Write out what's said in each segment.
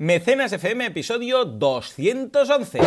Mecenas FM, episodio 211.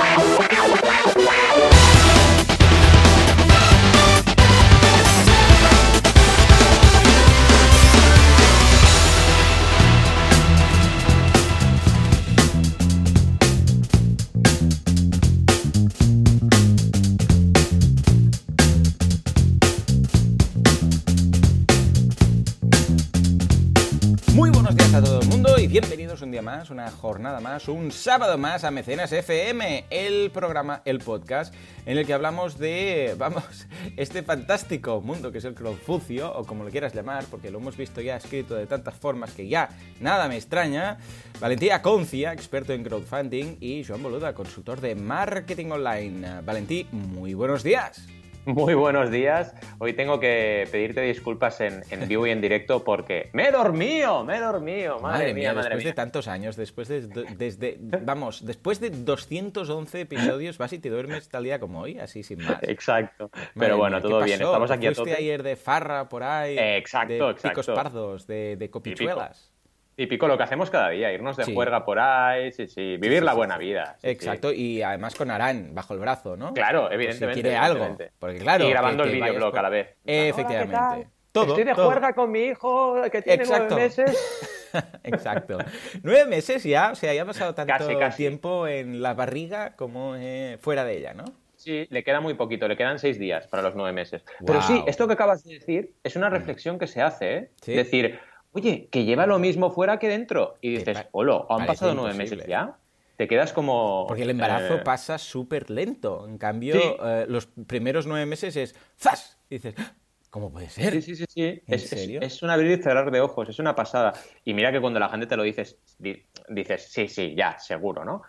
Más, una jornada más, un sábado más a Mecenas FM, el programa, el podcast en el que hablamos de, vamos, este fantástico mundo que es el crowdfucio o como lo quieras llamar, porque lo hemos visto ya escrito de tantas formas que ya nada me extraña. Valentía Concia, experto en crowdfunding y Joan Boluda, consultor de marketing online. Valentí, muy buenos días. Muy buenos días. Hoy tengo que pedirte disculpas en, en vivo y en directo porque me he dormido, me he dormido. Madre, mía, madre después mía. de tantos años, después de, desde, vamos, después de 211 episodios, vas y te duermes tal día como hoy, así sin más. Exacto. Madre Pero bueno, mía, ¿qué todo bien. Estamos aquí a tope. ayer de farra por ahí, Exacto, de exacto. picos pardos, de, de copichuelas. Típico lo que hacemos cada día, irnos de Sí. juerga por ahí, sí, sí, vivir sí, la buena sí. vida. sí, sí. Exacto, y además con Arán bajo el brazo, ¿no? Claro, evidentemente. Si quiere algo. Porque claro. Y grabando que- el videoblog por- a la vez. Efectivamente. Todo, Estoy de todo. juerga con mi hijo que tiene Exacto. nueve meses. Exacto. Nueve meses ya, o sea, ya ha pasado tanto Casi, casi. tiempo en la barriga como eh, fuera de ella, ¿no? Sí, le queda muy poquito, le quedan seis días para los nueve meses. Pero sí, esto que acabas de decir es una reflexión que se hace, ¿eh? Sí. Decir, oye, que lleva lo mismo fuera que dentro. Y dices, holo, ¿han pasado nueve imposible. meses ya? Te quedas como... Porque el embarazo eh, pasa súper lento. En cambio, Sí. eh, los primeros nueve meses es ¡zas! Y dices, "¡Ah! ¿cómo puede ser? Sí, sí, sí, sí. ¿En Es, es- serio? es un abrir y cerrar de ojos, es una pasada. Y mira que cuando la gente te lo dices, di- dices, sí, sí, ya, seguro, ¿no?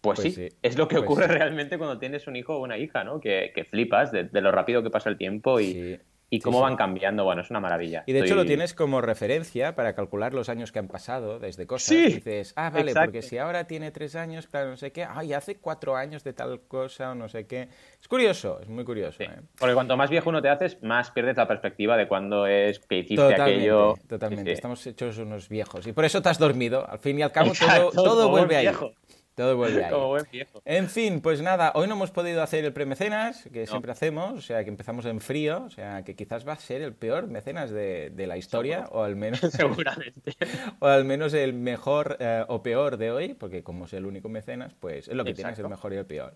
Pues, Pues sí, sí, es lo que pues ocurre sí. realmente cuando tienes un hijo o una hija, ¿no? Que, que flipas de, de lo rápido que pasa el tiempo y, y cómo sí. van cambiando. Bueno, es una maravilla. Y de hecho lo tienes como referencia para calcular los años que han pasado desde cosas. Sí, Y dices, ah, vale, exacto. porque si ahora tiene tres años, claro, no sé qué, ay, hace cuatro años de tal cosa o no sé qué. Es curioso, es muy curioso. ¿eh? Porque cuanto más viejo uno te haces, más pierdes la perspectiva de cuándo es que hiciste Totalmente, aquello. totalmente. Estamos hechos unos viejos. Y por eso te has dormido. Al fin y al cabo, Exacto, todo, todo como vuelve ahí. Todo vuelve ahí. Como buen viejo. En fin, pues nada, hoy no hemos podido hacer el premecenas, que No. siempre hacemos, o sea, que empezamos en frío, o sea, que quizás va a ser el peor mecenas de, de la historia, o al menos, Seguramente. o al menos el mejor eh, o peor de hoy, porque como es el único mecenas, pues es lo que tiene, es el mejor y el peor.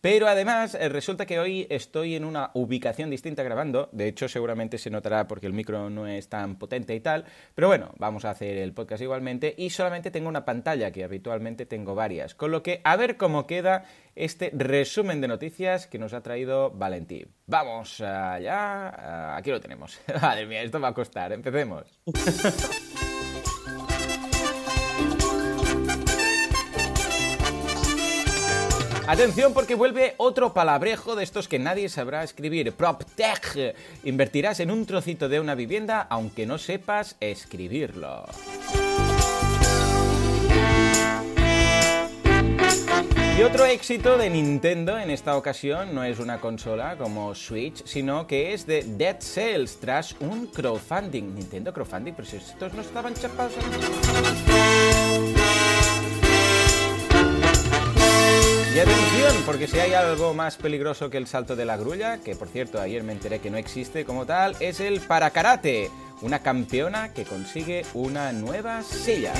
Pero además, eh, resulta que hoy estoy en una ubicación distinta grabando, de hecho seguramente se notará porque el micro no es tan potente y tal, pero bueno, vamos a hacer el podcast igualmente y solamente tengo una pantalla, que habitualmente tengo varias, con lo que a ver cómo queda este resumen de noticias que nos ha traído Valentín. Vamos allá, aquí lo tenemos. Madre mía, esto va a costar, empecemos. Atención porque vuelve otro palabrejo de estos que nadie sabrá escribir. PropTech. Invertirás en un trocito de una vivienda aunque no sepas escribirlo. Y otro éxito de Nintendo en esta ocasión no es una consola como Switch, sino que es de Dead Cells tras un crowdfunding. Nintendo crowdfunding, pero si estos no estaban chapados. Y atención, porque si hay algo más peligroso que el salto de la grulla, que por cierto ayer me enteré que no existe como tal, es el parakarate, una campeona que consigue una nueva silla.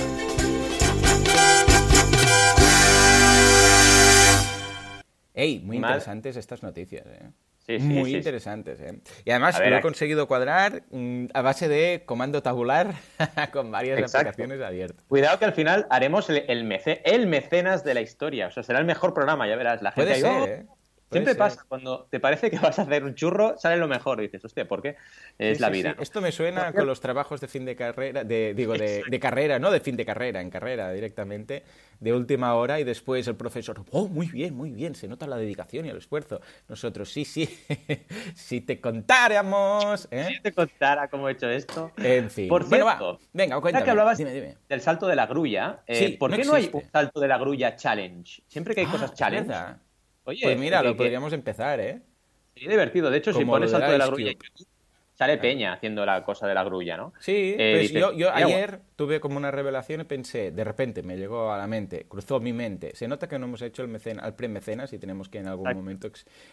Ey, muy Mal. interesantes estas noticias, ¿eh? Sí, sí, muy sí, interesantes, ¿eh? Y además ver, lo he conseguido cuadrar mm, a base de comando tabular con varias Exacto. aplicaciones abiertas. Cuidado que al final haremos el, el, mece- el mecenas de la historia. O sea, será el mejor programa, ya verás. La gente Puede ahí, ser, "Oh". ¿eh? Siempre ser. pasa, cuando te parece que vas a hacer un churro, sale lo mejor. Dices, hostia, ¿por qué? Es Sí, la sí, vida. sí. ¿no? Esto me suena con los trabajos de fin de carrera, de, digo, de, de carrera, no de fin de carrera, en carrera directamente, de última hora y después el profesor, oh, muy bien, muy bien, se nota la dedicación y el esfuerzo. Nosotros, sí, sí, si te contáramos, ¿eh? Si te contara cómo he hecho esto. En fin. Por Bueno, cierto, va, venga, ya cuéntame. que hablabas Dime, dime. del salto de la grulla, eh, Sí, ¿por no qué no hay un salto de la grulla challenge? Siempre que hay Ah, cosas challenge. verdad. Oye, Pues mira, que- lo que podríamos empezar, ¿eh? sería divertido. De hecho, si Como pones lo de la grulla en Cube. YouTube, sale Peña haciendo la cosa de la grulla, ¿no? Sí, pues yo, yo ayer tuve como una revelación y pensé, de repente me llegó a la mente, cruzó mi mente. Se nota que no hemos hecho el mecena, al pre-mecenas y tenemos que en algún momento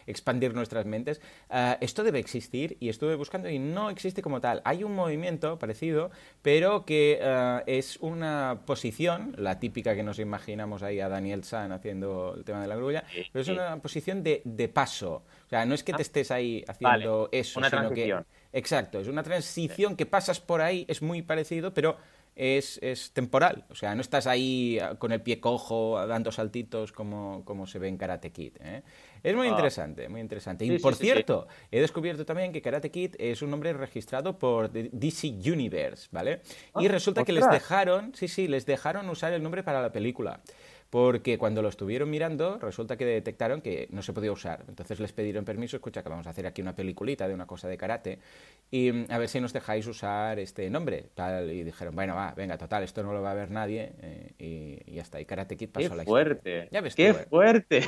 expandir nuestras mentes. Ah, esto debe existir y estuve buscando y no existe como tal. Hay un movimiento parecido, pero que ah, es una posición, la típica que nos imaginamos ahí a Daniel San haciendo el tema de la grulla, pero es una posición de, de paso. Sea, no es que te ah. estés ahí haciendo eso, una sino que Exacto, es una transición que pasas por ahí, es muy parecido, pero es, temporal. O sea, no estás ahí ah, con el pie cojo dando saltitos como, como se ve en Karate Kid. ¿eh? Es muy ah. interesante, muy interesante. y por cierto, he descubierto también que Karate Kid es un nombre registrado por DC Universe, ¿vale? y ah, resulta que les dejaron, sí, sí, les dejaron usar el nombre para la película porque cuando lo estuvieron mirando resulta que detectaron que no se podía usar. Entonces les pidieron permiso, escucha que vamos a hacer aquí una peliculita de una cosa de karate y mm, a ver si nos dejáis usar este nombre. Tal, y dijeron, bueno, va, venga, total, esto no lo va a ver nadie eh, y, ya está. Y Karate Kid pasó ¡Qué la fuerte! ¿Ya ves ¡Qué eh. fuerte!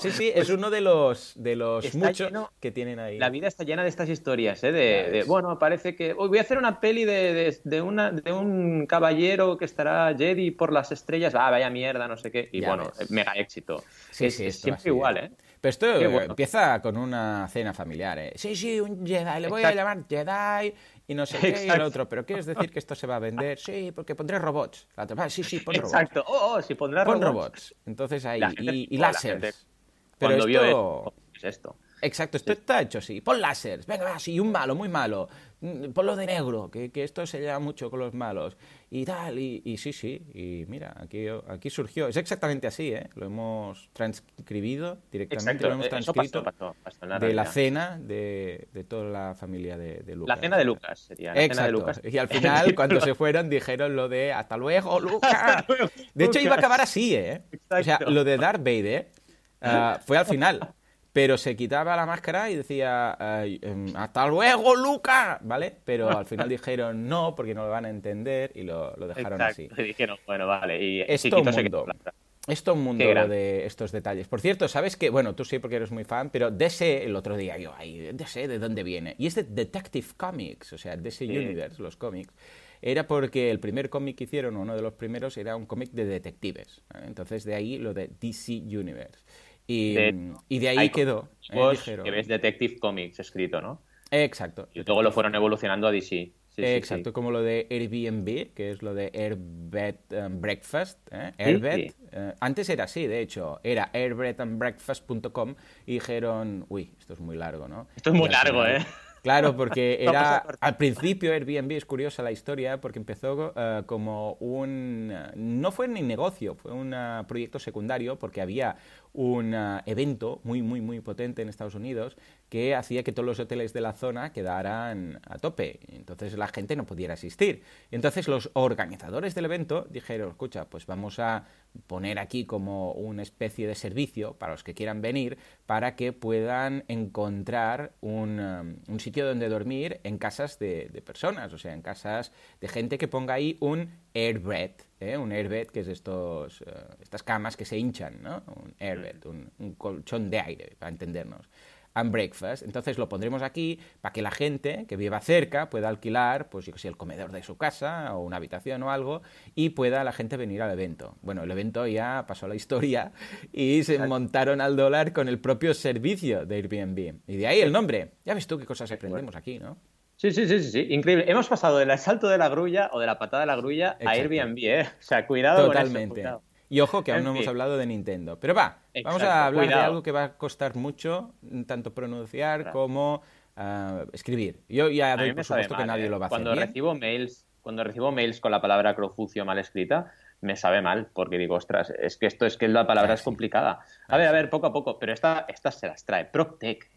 sí, sí, es uno de los, de los muchos que tienen ahí. La vida está llena de estas historias, ¿eh? De, bueno, parece que voy a hacer una peli de, de, una, de un caballero que estará Jedi por las estrellas. Ah, vaya mierda, no no sé qué, y bueno, mega éxito. Sí, sí, siempre igual, ¿eh? Pero esto empieza con una cena familiar, ¿eh? Sí, sí, un Jedi, le voy a llamar Jedi y no sé qué, y el otro, pero ¿quieres decir que esto se va a vender? Sí, porque pondré robots. sí, sí, pon robots. Exacto, oh, oh, sí, pondré pon robots. Entonces ahí, y, y láseres. Pero esto... vio es esto. Exacto, esto está hecho así. Pon láseres, venga, va, sí, un malo, muy malo. Mm, ponlo de negro, que, que, esto se lleva mucho con los malos. Y tal, y, sí, sí, y mira, aquí, aquí surgió. Es exactamente así, ¿eh? Lo hemos transcribido directamente, lo hemos transcrito de la cena de, de, toda la familia de, Lucas. La cena de Lucas sería. La Cena de Lucas. Y al final, cuando se fueron, dijeron lo de hasta luego, Lucas. De hecho, iba a acabar así, ¿eh? O sea, lo de Darth Vader uh, fue al final pero se quitaba la máscara y decía, em, hasta luego, Luca, ¿vale? Pero al final dijeron no, porque no lo van a entender y lo, dejaron así. Y dijeron, bueno, vale, y esto un mundo. Esto un mundo de estos detalles. Por cierto, ¿sabes que Bueno, tú sí porque eres muy fan, pero DC, el otro día yo, ahí, DC, ¿de dónde viene? Y es de Detective Comics, o sea, DC Universe, los cómics era porque el primer cómic que hicieron, uno de los primeros, era un cómic de detectives. Entonces, de ahí lo de DC Universe. Y de, ahí quedó. Eh, que ves Detective Comics escrito, ¿no? Exacto. Y luego lo fueron evolucionando a DC. Exacto, como lo de Airbnb, que es lo de Airbed um, Breakfast. ¿eh? Airbed. Eh, antes era así, de hecho, era airbedandbreakfast.com y dijeron, uy, esto es muy largo, ¿no? Esto es muy largo, ¿eh? Claro, porque era al principio Airbnb es curiosa la historia porque empezó uh, como un no fue ni negocio, fue un uh, proyecto secundario porque había un uh, evento muy muy muy potente en Estados Unidos que hacía que todos los hoteles de la zona quedaran a tope. Entonces la gente no pudiera asistir. Entonces los organizadores del evento dijeron, escucha, pues vamos a poner aquí como una especie de servicio para los que quieran venir para que puedan encontrar un, um, un sitio donde dormir en casas de, personas, o sea, en casas de gente que ponga ahí un airbed, ¿eh? un airbed que es estos, uh, estas camas que se hinchan, ¿no? Un airbed, un, un colchón de aire, para entendernos and breakfast. Entonces lo pondremos aquí para que la gente que viva cerca pueda alquilar, pues yo que sé, el comedor de su casa o una habitación o algo y pueda la gente venir al evento. Bueno, el evento ya pasó la historia y se montaron al dólar con el propio servicio de Airbnb. Y de ahí el nombre. Ya ves tú qué cosas aprendemos aquí, ¿no? Sí, sí, sí, sí, increíble. Hemos pasado del asalto de la grulla o de la patada de la grulla a Airbnb, ¿eh? O sea, cuidado Totalmente. con eso. Y ojo que aún no hemos hablado de Nintendo. Pero va, vamos a hablar de algo que va a costar mucho, tanto pronunciar como ah, escribir. Yo ya doy por supuesto que nadie ¿eh? lo va a cuando hacer. Recibo mails, cuando recibo mails con la palabra crofucio mal escrita, me sabe mal, porque digo, ostras, es que esto es que la palabra es complicada. A ver, a ver, poco a poco, pero esta, esta se las trae. PropTech.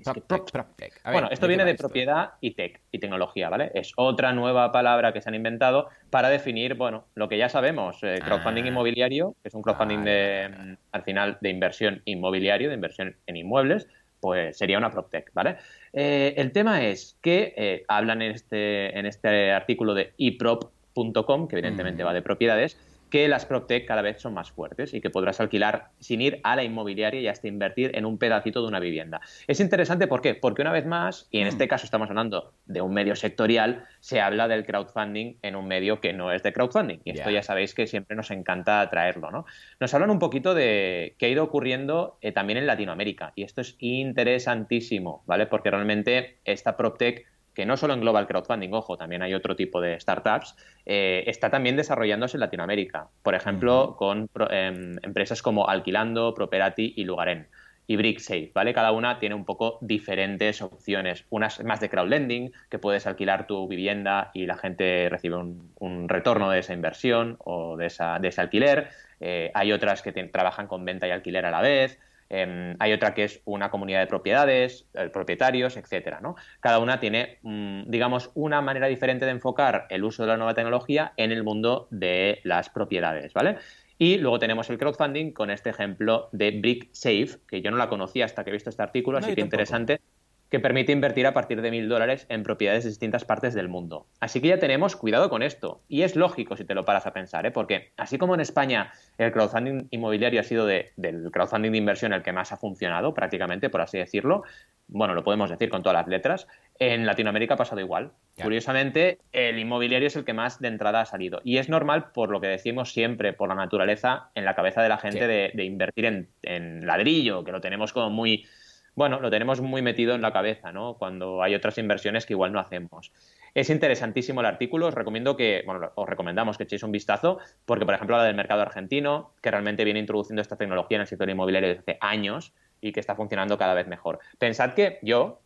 bueno, esto viene de propiedad y tech, y tecnología, ¿vale? Es otra nueva palabra que se han inventado para definir, bueno, lo que ya sabemos, eh, crowdfunding ah. inmobiliario, que es un crowdfunding de, mm, al final, de inversión inmobiliario, de inversión en inmuebles, pues sería una PropTech, ¿vale? Eh, el tema es que eh, hablan en este, en este artículo de eprop.com, que evidentemente va de propiedades, que las PropTech cada vez son más fuertes y que podrás alquilar sin ir a la inmobiliaria y hasta invertir en un pedacito de una vivienda. Es interesante, ¿por qué? Porque una vez más, y en este mm. caso estamos hablando de un medio sectorial, se habla del crowdfunding en un medio que no es de crowdfunding. Y esto ya sabéis que siempre nos encanta traerlo, ¿no? Nos hablan un poquito de qué ha ido ocurriendo eh, también en Latinoamérica. Y esto es interesantísimo, ¿vale? Porque realmente esta PropTech que no solo engloba el crowdfunding, ojo, también hay otro tipo de startups, eh, está también desarrollándose en Latinoamérica. Por ejemplo, con em, empresas como Alquilando, Properati y Lugarén y BrickSafe, ¿vale? Cada una tiene un poco diferentes opciones. Unas más de crowdlending, que puedes alquilar tu vivienda y la gente recibe un, retorno de esa inversión o de, esa, de ese alquiler. Eh, hay otras que trabajan con venta y alquiler a la vez. Em, hay otra que es una comunidad de propiedades, eh, propietarios, etcétera. ¿no? Cada una tiene, mm, digamos, una manera diferente de enfocar el uso de la nueva tecnología en el mundo de las propiedades, ¿vale? Y luego tenemos el crowdfunding con este ejemplo de Brick Safe, que yo no la conocía hasta que he visto este artículo, así que interesante que permite invertir a partir de mil dólares en propiedades de distintas partes del mundo. Así que ya tenemos cuidado con esto. Y es lógico si te lo paras a pensar, ¿eh? porque así como en España el crowdfunding inmobiliario ha sido del crowdfunding de inversión el que más ha funcionado, prácticamente, por así decirlo, bueno, lo podemos decir con todas las letras, en Latinoamérica ha pasado igual. Curiosamente, el inmobiliario es el que más de entrada ha salido. Y es normal, por lo que decimos siempre, por la naturaleza en la cabeza de la gente de, invertir en, en ladrillo, que lo tenemos como muy bueno, lo tenemos muy metido en la cabeza, ¿no? Cuando hay otras inversiones que igual no hacemos. Es interesantísimo el artículo, os recomiendo que, bueno, os recomendamos que echéis un vistazo, porque por ejemplo habla del mercado argentino, que realmente viene introduciendo esta tecnología en el sector inmobiliario desde hace años y que está funcionando cada vez mejor. Pensad que yo,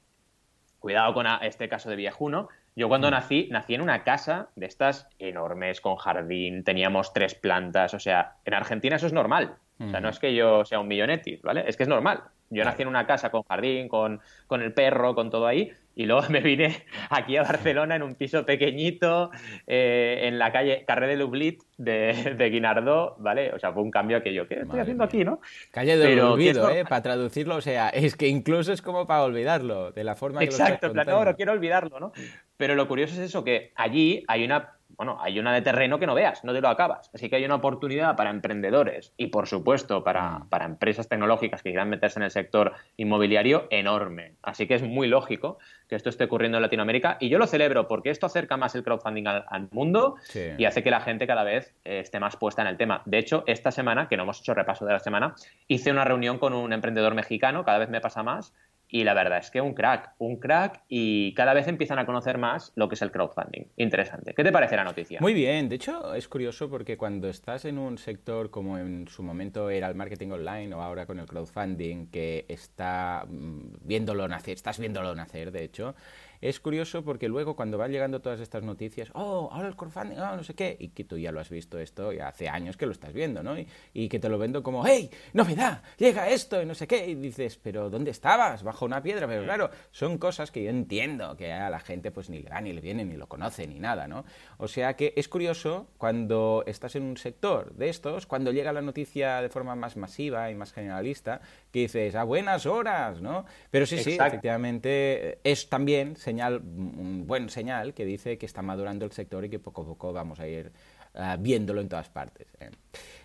cuidado con este caso de viejuno, yo cuando mm. nací, nací en una casa de estas enormes, con jardín, teníamos tres plantas, o sea, en Argentina eso es normal. O sea, no es que yo sea un millonetti, ¿vale? Es que es normal. Yo nací en una casa con jardín, con, con el perro, con todo ahí, y luego me vine aquí a Barcelona en un piso pequeñito, eh, en la calle Carré de Lublit de, de, Guinardó, ¿vale? O sea, fue un cambio que yo, ¿qué estoy haciendo aquí, no? Calle del olvido, ¿eh? Para traducirlo, o sea, es que incluso es como para olvidarlo, de la forma que Exacto, lo Exacto, no, quiero olvidarlo, ¿no? Pero lo curioso es eso, que allí hay una bueno, hay una de terreno que no veas, no te lo acabas. Así que hay una oportunidad para emprendedores y, por supuesto, para, mm. para, empresas tecnológicas que quieran meterse en el sector inmobiliario enorme. Así que es muy lógico que esto esté ocurriendo en Latinoamérica y yo lo celebro porque esto acerca más el crowdfunding al, mundo y hace que la gente cada vez eh, esté más puesta en el tema. De hecho, esta semana, que no hemos hecho repaso de la semana, hice una reunión con un emprendedor mexicano, cada vez me pasa más, y la verdad es que un crack, un crack y cada vez empiezan a conocer más lo que es el crowdfunding. Interesante. ¿Qué te parece la noticia? Muy bien, de hecho es curioso porque cuando estás en un sector como en su momento era el marketing online o ahora con el crowdfunding que está mm, viéndolo nacer, estás viéndolo nacer de hecho, es curioso porque luego cuando van llegando todas estas noticias, oh, ahora el crowdfunding, oh, no sé qué, y que tú ya lo has visto esto, y hace años que lo estás viendo, ¿no? Y, que te lo vendo como, hey, novedad, llega esto y no sé qué, y dices, pero ¿dónde estabas? Bajo una piedra, pero claro, son cosas que yo entiendo que a la gente pues ni le va ni le viene, ni lo conoce, ni nada, ¿no? O sea que es curioso cuando estás en un sector de estos, cuando llega la noticia de forma más masiva y más generalista, que dices, a buenas horas, ¿no? Pero sí, sí, efectivamente es también señal, un buen señal que dice que está madurando el sector y que poco a poco vamos a ir eh, viéndolo en todas partes. ¿eh?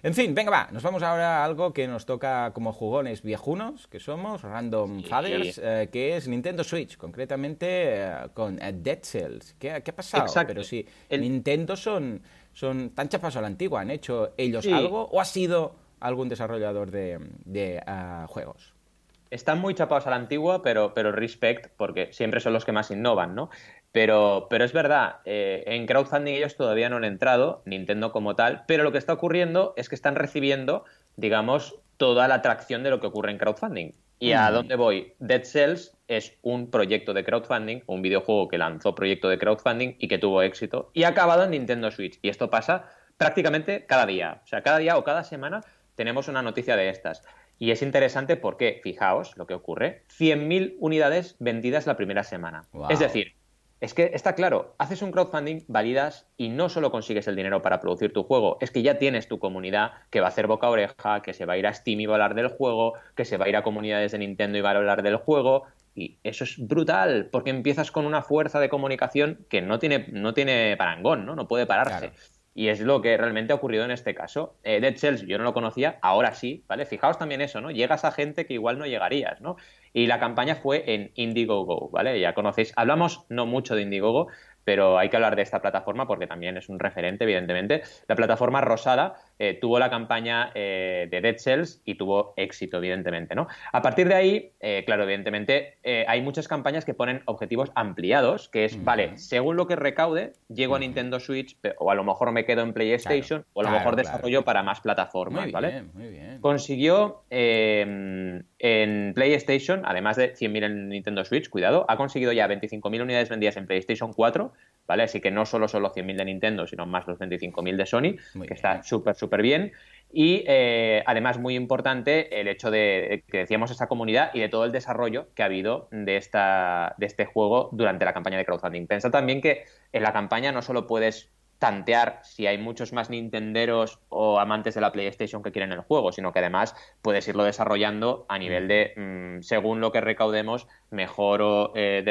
En fin, venga, va, nos vamos ahora a algo que nos toca como jugones viejunos, que somos, Random Fathers, eh, que es Nintendo Switch, concretamente con Dead Cells. ¿Qué, ha pasado? Pero sí, Nintendo son, son tan chapas a la antigua, ¿han hecho ellos algo o ha sido algún desarrollador de, ah, juegos. Están muy chapados a la antigua, pero, pero respect, porque siempre son los que más innovan, ¿no? Pero, pero es verdad, eh, en crowdfunding ellos todavía no han entrado, Nintendo como tal, pero lo que está ocurriendo es que están recibiendo, digamos, toda la atracción de lo que ocurre en crowdfunding. ¿Y a mm. dónde voy? Dead Cells es un proyecto de crowdfunding, un videojuego que lanzó proyecto de crowdfunding y que tuvo éxito y ha acabado en Nintendo Switch. Y esto pasa prácticamente cada día. O sea, cada día o cada semana tenemos una noticia de estas. Y es interesante porque, fijaos lo que ocurre, 100.000 unidades vendidas la primera semana. Es decir, es que está claro, haces un crowdfunding, validas y no solo consigues el dinero para producir tu juego, es que ya tienes tu comunidad que va a hacer boca a oreja, que se va a ir a Steam y va a hablar del juego, que se va a ir a comunidades de Nintendo y va a hablar del juego. Y eso es brutal, porque empiezas con una fuerza de comunicación que no tiene, no tiene parangón, ¿no? No puede pararse. Y es lo que realmente ha ocurrido en este caso. Eh, Dead Cells yo no lo conocía, ahora sí, ¿vale? Fijaos también eso, ¿no? Llegas a gente que igual no llegarías, ¿no? Y la campaña fue en Indiegogo, ¿vale? Ya conocéis, hablamos no mucho de Indiegogo, pero hay que hablar de esta plataforma porque también es un referente, evidentemente. La plataforma Rosada eh, tuvo la campaña eh, de Dead Cells y tuvo éxito, evidentemente, ¿no? A partir de ahí, eh, claro, evidentemente, hay muchas campañas que ponen objetivos ampliados, que es, vale, según lo que recaude, llego a Nintendo Switch, o a lo mejor me quedo en PlayStation, o a lo mejor desarrollo para más plataformas, muy ¿vale? Bien, muy bien. Consiguió em, en PlayStation, además de 100.000 en Nintendo Switch, cuidado, ha conseguido ya 25.000 unidades vendidas en PlayStation 4, ¿vale? Así que no solo son los 100.000 de Nintendo, sino más los 25.000 de Sony, que está súper, súper bien. Y eh, además, muy importante, el hecho de que decíamos esa comunidad y de todo el desarrollo que ha habido de, esta, de este juego durante la campaña de crowdfunding. Pensa también que en la campaña no solo puedes tantear si hay muchos más nintenderos o amantes de la PlayStation que quieren el juego, sino que además puedes irlo desarrollando a nivel de, mm, según lo que recaudemos, mejoro, eh,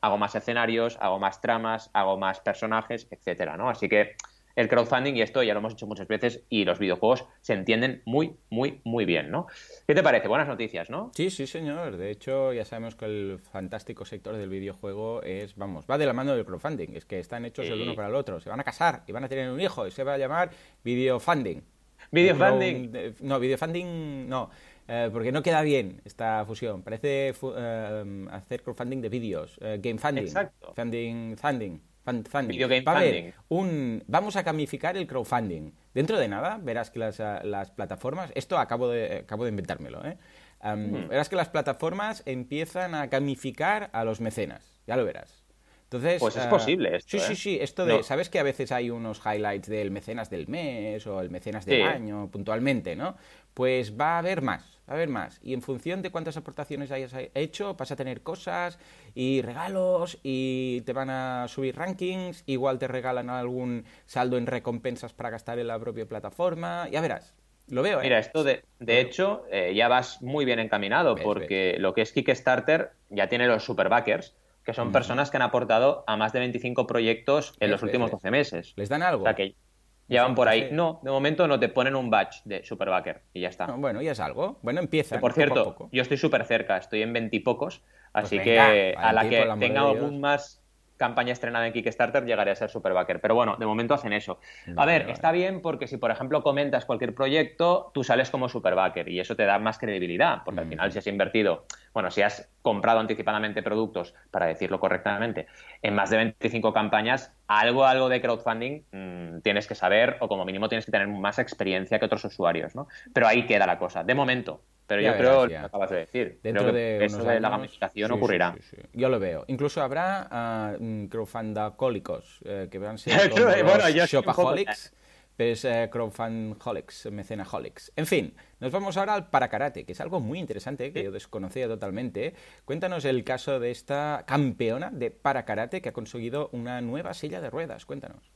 hago más escenarios, hago más tramas, hago más personajes, etcétera, ¿no? Así que el crowdfunding, y esto ya lo hemos hecho muchas veces, y los videojuegos se entienden muy, muy, muy bien, ¿no? ¿Qué te parece? Buenas noticias, ¿no? Sí, sí, señor. De hecho, ya sabemos que el fantástico sector del videojuego es, vamos, va de la mano del crowdfunding. Es que están hechos el uno para el otro. Se van a casar y van a tener un hijo y se va a llamar videofunding. Videofunding. No, videofunding no. Eh, porque no queda bien esta fusión. Parece eh, hacer crowdfunding de vídeos. Eh, game funding. Exacto. Funding, funding un, vamos a gamificar el crowdfunding. Dentro de nada verás que las, eh, plataformas, esto acabo de, acabo de inventármelo, ¿eh? verás que las plataformas empiezan a gamificar a los mecenas, ya lo verás. Entonces, pues es eh, posible esto. Sí, sí, sí. Esto de, ¿sabes que a veces hay unos highlights del mecenas del mes o el mecenas del año puntualmente, ¿no? Pues va a haber más a ver más. Y en función de cuántas aportaciones hayas hecho, vas a tener cosas y regalos y te van a subir rankings. Igual te regalan algún saldo en recompensas para gastar en la propia plataforma. Ya verás. Lo veo, ¿eh? Mira, esto de, de hecho eh, ya vas muy bien encaminado porque lo que es Kickstarter ya tiene los superbackers, que son personas que han aportado a más de 25 proyectos en los últimos 12 meses. ¿Les dan algo? O sea que ya van por ahí. No, de momento no te ponen un batch de Superbacker y ya está. bueno, ya es algo. Bueno, empieza. por cierto, yo estoy súper cerca, estoy en veintipocos, pues así que a la que tenga algún más campaña estrenada en Kickstarter llegaré a ser Superbacker. Pero bueno, de momento hacen eso. A ver, está bien porque si, por ejemplo, comentas cualquier proyecto, tú sales como Superbacker y eso te da más credibilidad, porque al mm. final si has invertido, bueno, si has comprado anticipadamente productos, para decirlo correctamente, en más de 25 campañas, algo, algo de crowdfunding mm, tienes que saber o como mínimo tienes que tener más experiencia que otros usuarios, ¿no? Pero ahí queda la cosa. De momento, pero yo creo, lo que acabas de decir, Dentro de eso de la gamificación ocurrirá. yo lo veo. Incluso habrá uh, crowdfundacólicos, eh, que van a ser como bueno, shopaholics, pues, eh, crowdfundholics, mecenaholics. En fin, nos vamos ahora al parakarate, que es algo muy interesante, que yo desconocía totalmente. Cuéntanos el caso de esta campeona de parakarate que ha conseguido una nueva silla de ruedas. Cuéntanos.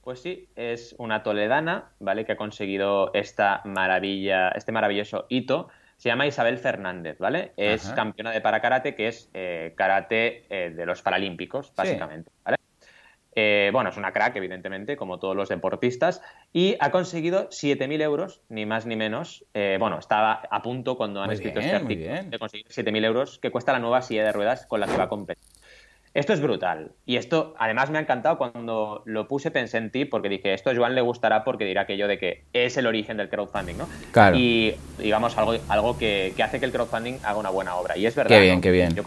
Pues sí, es una toledana, ¿vale? Que ha conseguido esta maravilla, este maravilloso hito se llama Isabel Fernández, ¿vale? Es campeona de parakarate, que es eh, karate eh, de los paralímpicos, básicamente, ¿vale? Eh, bueno, es una crack, evidentemente, como todos los deportistas, y ha conseguido 7.000 euros, ni más ni menos. bueno, estaba a punto cuando han escrito este artículo de conseguir 7.000 euros, que cuesta la nueva silla de ruedas con la que va a competir. Esto es brutal. Y esto, además, me ha encantado cuando lo puse, pensé en ti, porque dije, esto a Joan le gustará porque dirá aquello de que es el origen del crowdfunding, ¿no? Claro. Y, digamos, algo, algo que, hace que el crowdfunding haga una buena obra. Y es verdad. Qué bien, qué bien. Yo,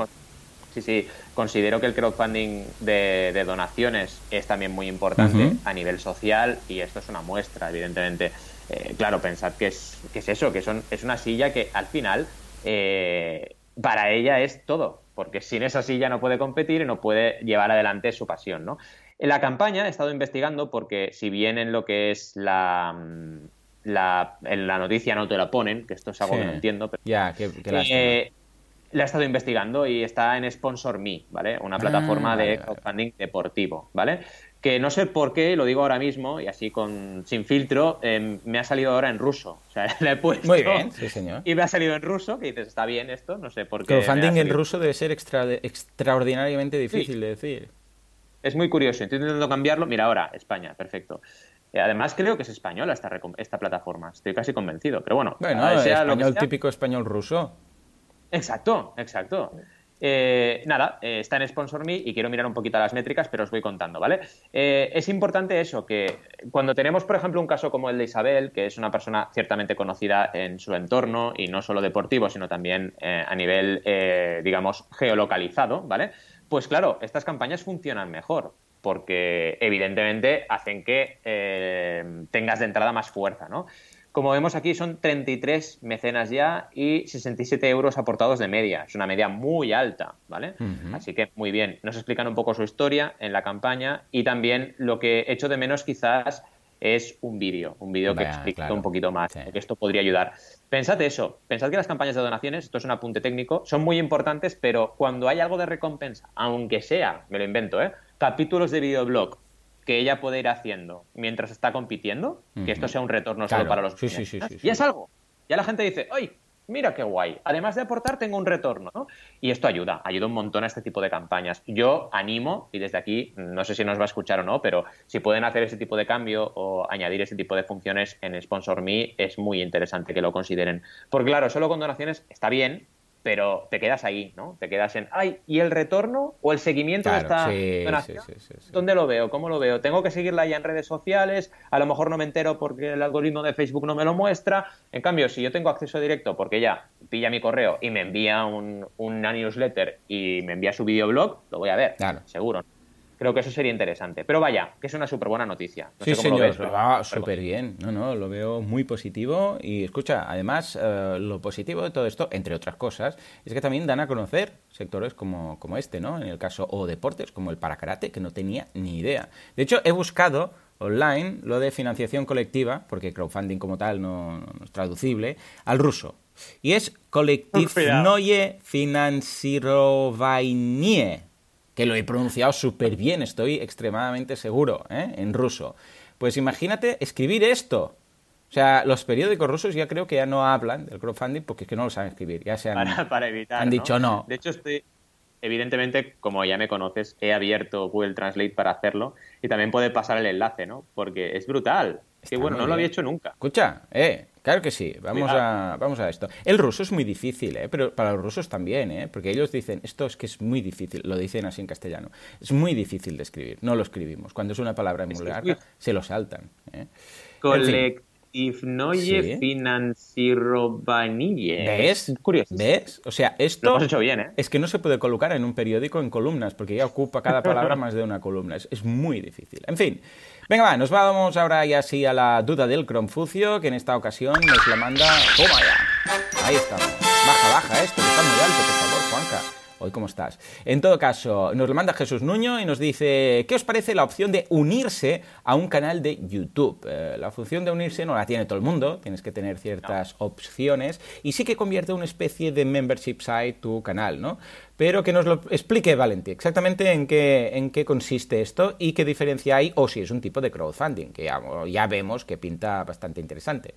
sí, sí, considero que el crowdfunding de, donaciones es también muy importante a nivel social y esto es una muestra, evidentemente. Eh, claro, pensad que es, que es eso, que son, es una silla que al final eh, para ella es todo porque sin esa silla no puede competir y no puede llevar adelante su pasión, ¿no? En la campaña he estado investigando porque si bien en lo que es la, mm, la en la noticia no te la ponen, que esto es algo que no entiendo, pero ya, que, eh, la he estado investigando y está en Sponsor Me, ¿vale? Una plataforma ah, de crowdfunding deportivo, ¿vale? Que no sé por qué, lo digo ahora mismo, y así con sin filtro, em, me ha salido ahora en ruso. O sea, le he puesto. Muy bien, sí, señor. Y me ha salido en ruso, que dices, está bien esto, no sé por qué. Crowdfunding en ruso debe ser extraordinariamente difícil de decir. Es muy curioso, estoy intentando cambiarlo. Mira, ahora, España, perfecto. Además, creo que es española esta, esta plataforma. Estoy casi convencido. Pero bueno, bueno español típico español ruso. Exacto, exacto. Eh, nada, eh, está en Sponsor Me y quiero mirar un poquito las métricas, pero os voy contando, ¿vale? Eh, es importante eso, que cuando tenemos, por ejemplo, un caso como el de Isabel, que es una persona ciertamente conocida en su entorno y no solo deportivo, sino también a nivel, digamos, geolocalizado, ¿vale? Pues claro, estas campañas funcionan mejor porque evidentemente hacen que tengas de entrada más fuerza, ¿no? Como vemos aquí, son 33 mecenas ya y 67 euros aportados de media. Es una media muy alta, ¿vale? Así que muy bien. Nos explican un poco su historia en la campaña y también lo que echo de menos quizás es un vídeo, un vídeo que explique un poquito más, que esto podría ayudar. Pensad eso, pensad que las campañas de donaciones, esto es un apunte técnico, son muy importantes, pero cuando hay algo de recompensa, aunque sea, me lo invento, ¿eh? capítulos de videoblog que ella puede ir haciendo mientras está compitiendo, que esto sea un retorno solo para los sí, sí, sí, Y es algo. Ya la gente dice, ¡ay! Mira qué guay. Además de aportar, tengo un retorno, ¿no? Y esto ayuda, ayuda un montón a este tipo de campañas. Yo animo, y desde aquí, no sé si nos va a escuchar o no, pero si pueden hacer ese tipo de cambio o añadir ese tipo de funciones en Sponsor Me, es muy interesante que lo consideren. Porque claro, solo con donaciones está bien, pero te quedas ahí, ¿no? Te quedas en, ay, ¿y el retorno o el seguimiento de esta donación? ¿Dónde lo veo? ¿Cómo lo veo? ¿Tengo que seguirla ya en redes sociales? A lo mejor no me entero porque el algoritmo de Facebook no me lo muestra. En cambio, si yo tengo acceso directo porque ya pilla mi correo y me envía un, una newsletter y me envía su videoblog, lo voy a ver, claro. seguro. Creo que eso sería interesante. Pero vaya, que es una súper buena noticia. sí, señor, lo va súper bien. No, no, lo veo muy positivo. Y escucha, además, eh, lo positivo de todo esto, entre otras cosas, es que también dan a conocer sectores como, como este, ¿no? En el caso, o deportes, como el parakarate, que no tenía ni idea. De hecho, he buscado online lo de financiación colectiva, porque crowdfunding como tal no, es traducible, al ruso. Y es Kolektivnoye Finansirovainie que lo he pronunciado súper bien, estoy extremadamente seguro, ¿eh? en ruso. Pues imagínate escribir esto. O sea, los periódicos rusos ya creo que ya no hablan del crowdfunding porque es que no lo saben escribir. Ya se han, para, evitar, han dicho no. De hecho, estoy, evidentemente, como ya me conoces, he abierto Google Translate para hacerlo y también puede pasar el enlace, ¿no? Porque es brutal. Es que bueno, no lo había hecho nunca. Escucha, eh, claro que sí, vamos a, vamos a esto. El ruso es muy difícil, eh, pero para los rusos también, eh, porque ellos dicen, esto es que es muy difícil, lo dicen así en castellano, es muy difícil de escribir, no lo escribimos. Cuando es una palabra muy larga, se lo saltan. Eh. Ifnoye Financirovanille. ¿Ves? Curioso. ¿Ves? O sea, esto. Lo has hecho bien, ¿eh? Es que no se puede colocar en un periódico en columnas, porque ya ocupa cada palabra más de una columna. Es, muy difícil. En fin. Venga, va, nos vamos ahora ya sí a la duda del Cronfucio, que en esta ocasión nos la manda. ¡Toma ya! Ahí estamos. Baja, baja esto, está muy alto, por favor, Juanca. Hoy, ¿cómo estás? En todo caso, nos lo manda Jesús Nuño y nos dice, ¿qué os parece la opción de unirse a un canal de YouTube? Eh, la función de unirse no la tiene todo el mundo, tienes que tener ciertas opciones y sí que convierte una especie de membership site tu canal, ¿no? Pero que nos lo explique Valenti, exactamente en qué, en qué consiste esto y qué diferencia hay o si es un tipo de crowdfunding, que ya vemos que pinta bastante interesante.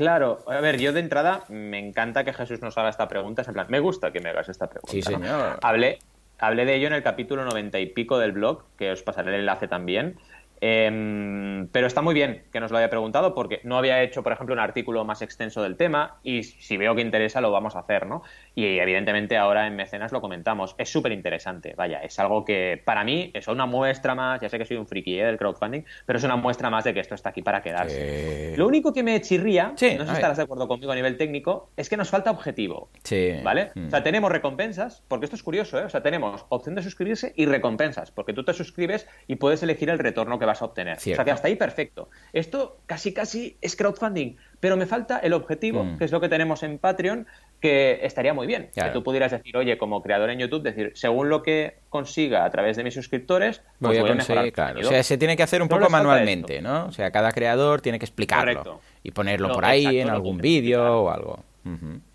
Claro, a ver, yo de entrada me encanta que Jesús nos haga esta pregunta. en plan, me gusta que me hagas esta pregunta. Sí, señor. Hablé, hablé de ello en el capítulo noventa y pico del blog, que os pasaré el enlace también. Em, pero está muy bien que nos lo haya preguntado porque no había hecho, por ejemplo, un artículo más extenso del tema y si veo que interesa lo vamos a hacer, ¿no? Y evidentemente ahora en Mecenas lo comentamos. Es súper interesante, vaya, es algo que para mí es una muestra más, ya sé que soy un friki ¿eh? del crowdfunding, pero es una muestra más de que esto está aquí para quedarse. Lo único que me chirría, no sé si estarás de acuerdo conmigo a nivel técnico, es que nos falta objetivo. Sí. ¿Vale? O sea, mm. tenemos recompensas, porque esto es curioso, ¿eh? O sea, tenemos opción de suscribirse y recompensas, porque tú te suscribes y puedes elegir el retorno que vas a obtener. O sea que hasta ahí perfecto. Esto casi casi es crowdfunding, pero me falta el objetivo, mm. que es lo que tenemos en Patreon, que estaría muy bien. Que tú pudieras decir, oye, como creador en YouTube, decir, según lo que consiga a través de mis suscriptores, pues voy, a, conseguir, claro. O sea, se tiene que hacer un poco manualmente, ¿no? O sea, cada creador tiene que explicarlo y ponerlo por ahí en algún vídeo o algo.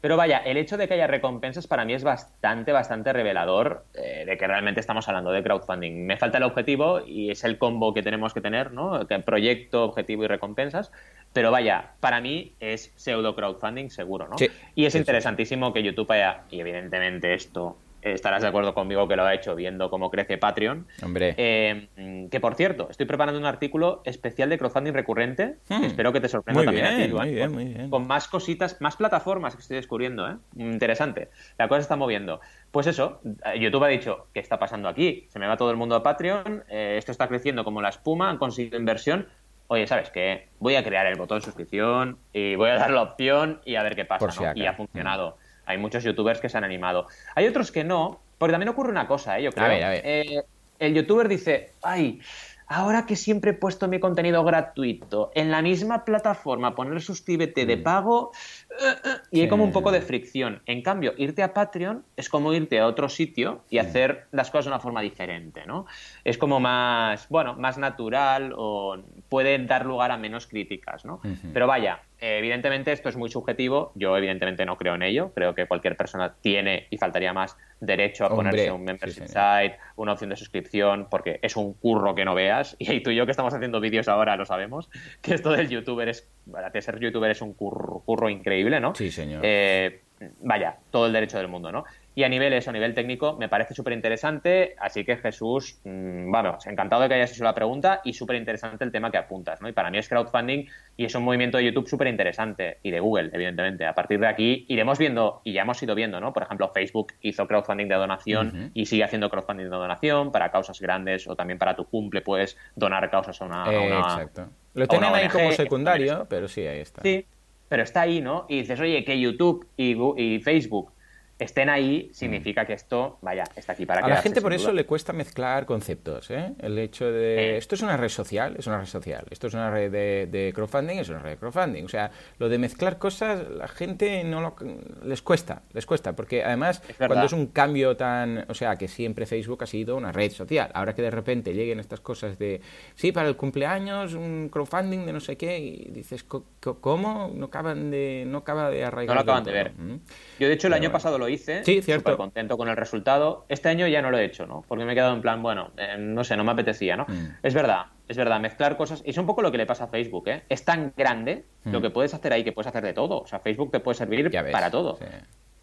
Pero vaya, el hecho de que haya recompensas para mí es bastante, bastante revelador eh, de que realmente estamos hablando de crowdfunding. Me falta el objetivo y es el combo que tenemos que tener, ¿no? proyecto, objetivo y recompensas. Pero vaya, para mí es pseudo crowdfunding seguro, ¿no? y es interesantísimo que YouTube haya, y evidentemente esto estarás de acuerdo conmigo que lo ha hecho viendo cómo crece Patreon. Hombre. Eh, que por cierto, estoy preparando un artículo especial de crowdfunding recurrente. Hmm. espero que te sorprenda también a ti, muy bien, muy bien. Con más cositas, más plataformas que estoy descubriendo, ¿eh? Interesante. La cosa se está moviendo. Pues eso, YouTube ha dicho, ¿qué está pasando aquí? Se me va todo el mundo a Patreon, eh, esto está creciendo como la espuma, han conseguido inversión. Oye, ¿sabes qué? Voy a crear el botón de suscripción y voy a dar la opción y a ver qué pasa. Y ha funcionado. Hay muchos youtubers que se han animado. Hay otros que no, porque también ocurre una cosa, ¿eh? yo creo. Eh, el youtuber dice, ay, ahora que siempre he puesto mi contenido gratuito en la misma plataforma, poner suscríbete de mm. pago, eh, eh, y hay como un poco de fricción. En cambio, irte a Patreon es como irte a otro sitio y hacer las cosas de una forma diferente, ¿no? Es como más, bueno, más natural o puede dar lugar a menos críticas, ¿no? Pero vaya, evidentemente esto es muy subjetivo, yo evidentemente no creo en ello, creo que cualquier persona tiene y faltaría más derecho a ponerse un membership site, una opción de suscripción, porque es un curro que no veas, y tú y yo que estamos haciendo vídeos ahora lo sabemos, que esto del youtuber es, para ser youtuber es un curro, increíble, ¿no? Sí, señor. Eh, vaya, todo el derecho del mundo, ¿no? Y a nivel eso, a nivel técnico, me parece súper interesante. Así que Jesús, mm, vamos, encantado de que hayas hecho la pregunta y súper interesante el tema que apuntas, ¿no? Y para mí es crowdfunding y es un movimiento de YouTube súper interesante y de Google, evidentemente. A partir de aquí iremos viendo y ya hemos ido viendo, ¿no? Por ejemplo, Facebook hizo crowdfunding de donación y sigue haciendo crowdfunding de donación para causas grandes o también para tu cumple puedes donar causas a una. exacto. Lo tienen ahí como secundario, pero sí, ahí está. Sí, pero está ahí, ¿no? Y dices, oye, que YouTube y, y Facebook estén ahí significa mm. que esto, vaya, está aquí para A la gente por eso le cuesta mezclar conceptos, ¿eh? El hecho de... Esto es una red social, es una red social. Esto es una red de, crowdfunding, es una red de crowdfunding. O sea, lo de mezclar cosas, la gente no lo... les cuesta, les cuesta. Porque además, cuando es un cambio tan... O sea, que siempre Facebook ha sido una red social. Ahora que de repente lleguen estas cosas de... Sí, para el cumpleaños, un crowdfunding de no sé qué, y dices, ¿cómo? No acaban de, no acaba de arraigar. No lo acaban de ver. ¿Mm? Yo, de hecho, el año pasado lo lo hice. Sí, cierto. contento con el resultado. Este año ya no lo he hecho, ¿no? Porque me he quedado en plan, bueno, eh, no sé, no me apetecía, ¿no? Mm. Es verdad, es verdad, mezclar cosas. Y es un poco lo que le pasa a Facebook, ¿eh? Es tan grande lo mm. que puedes hacer ahí que puedes hacer de todo. O sea, Facebook te puede servir para todo.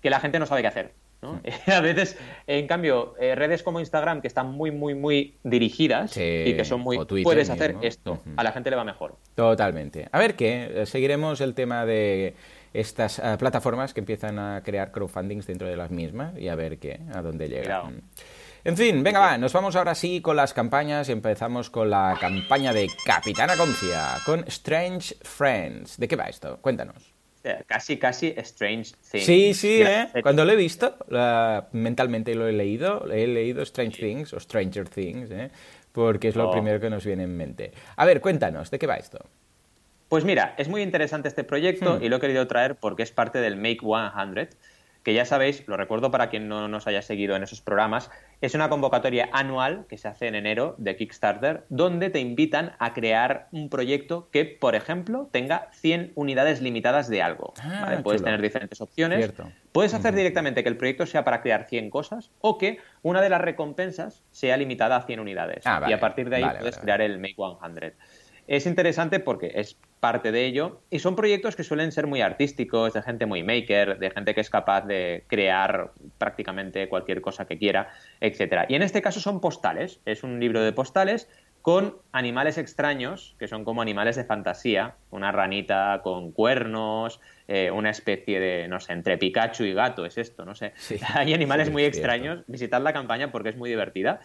Que la gente no sabe qué hacer. ¿no? Mm. a veces, en cambio, eh, redes como Instagram, que están muy, muy, muy dirigidas y que son muy... puedes hacer esto. A la gente le va mejor. Totalmente. A ver qué, seguiremos el tema de estas eh, plataformas que empiezan a crear crowdfundings dentro de las mismas y a ver qué, a dónde llega. Mm. En fin, venga, va, nos vamos ahora sí con las campañas y empezamos con la campaña de Capitana Concia, con Strange Friends. ¿De qué va esto? Cuéntanos. Casi, casi Strange Things. Sí, sí, ¿eh? Cuando lo he visto, mentalmente lo he leído, he leído Strange Things o Stranger Things, ¿eh? Porque es lo oh. primero que nos viene en mente. A ver, cuéntanos, ¿de qué va esto? Pues mira, es muy interesante este proyecto hmm. y lo he querido traer porque es parte del Make 100, que ya sabéis, lo recuerdo para quien no nos haya seguido en esos programas, es una convocatoria anual que se hace en enero de Kickstarter, donde te invitan a crear un proyecto que, por ejemplo, tenga 100 unidades limitadas de algo. Ah, Puedes tener diferentes opciones. Puedes hacer directamente que el proyecto sea para crear 100 cosas o que una de las recompensas sea limitada a 100 unidades. Ah, y a partir de ahí puedes crear el Make 100. Es interesante porque es parte de ello y son proyectos que suelen ser muy artísticos, de gente muy maker, de gente que es capaz de crear prácticamente cualquier cosa que quiera, etcétera. Y en este caso son postales, es un libro de postales con animales extraños, que son como animales de fantasía, una ranita con cuernos, eh, una especie de, no sé, entre Pikachu y gato es esto, no sé. Hay animales muy extraños, visitad la campaña porque es muy divertida.